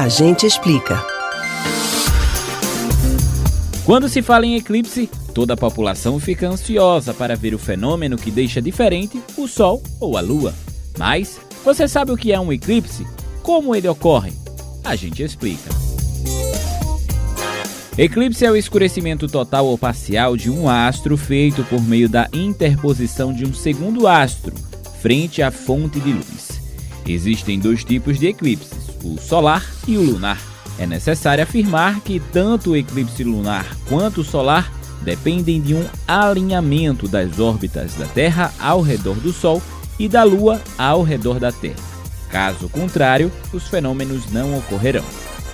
A gente explica. Quando se fala em eclipse, toda a população fica ansiosa para ver o fenômeno que deixa diferente o Sol ou a Lua. Mas você sabe o que é um eclipse? Como ele ocorre? A gente explica. Eclipse é o escurecimento total ou parcial de um astro feito por meio da interposição de um segundo astro frente à fonte de luz. Existem dois tipos de eclipses, o solar e o lunar. É necessário afirmar que tanto o eclipse lunar quanto o solar dependem de um alinhamento das órbitas da Terra ao redor do Sol e da Lua ao redor da Terra. Caso contrário, os fenômenos não ocorrerão.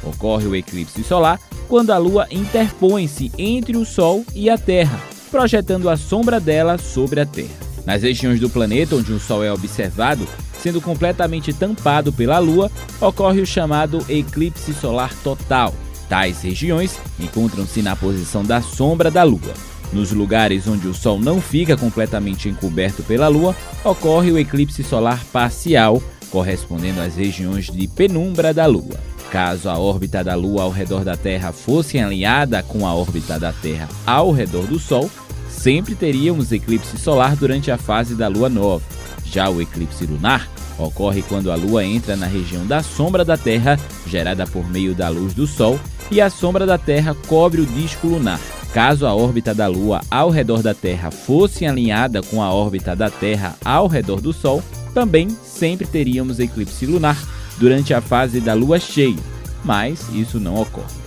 Ocorre o eclipse solar quando a Lua interpõe-se entre o Sol e a Terra, projetando a sombra dela sobre a Terra. Nas regiões do planeta onde o Sol é observado, sendo completamente tampado pela Lua, ocorre o chamado eclipse solar total. Tais regiões encontram-se na posição da sombra da Lua. Nos lugares onde o Sol não fica completamente encoberto pela Lua, ocorre o eclipse solar parcial, correspondendo às regiões de penumbra da Lua. Caso a órbita da Lua ao redor da Terra fosse alinhada com a órbita da Terra ao redor do Sol, sempre teríamos eclipse solar durante a fase da Lua nova. Já o eclipse lunar Ocorre quando a Lua entra na região da sombra da Terra, gerada por meio da luz do Sol, e a sombra da Terra cobre o disco lunar. Caso a órbita da Lua ao redor da Terra fosse alinhada com a órbita da Terra ao redor do Sol, também sempre teríamos eclipse lunar durante a fase da Lua cheia, mas isso não ocorre.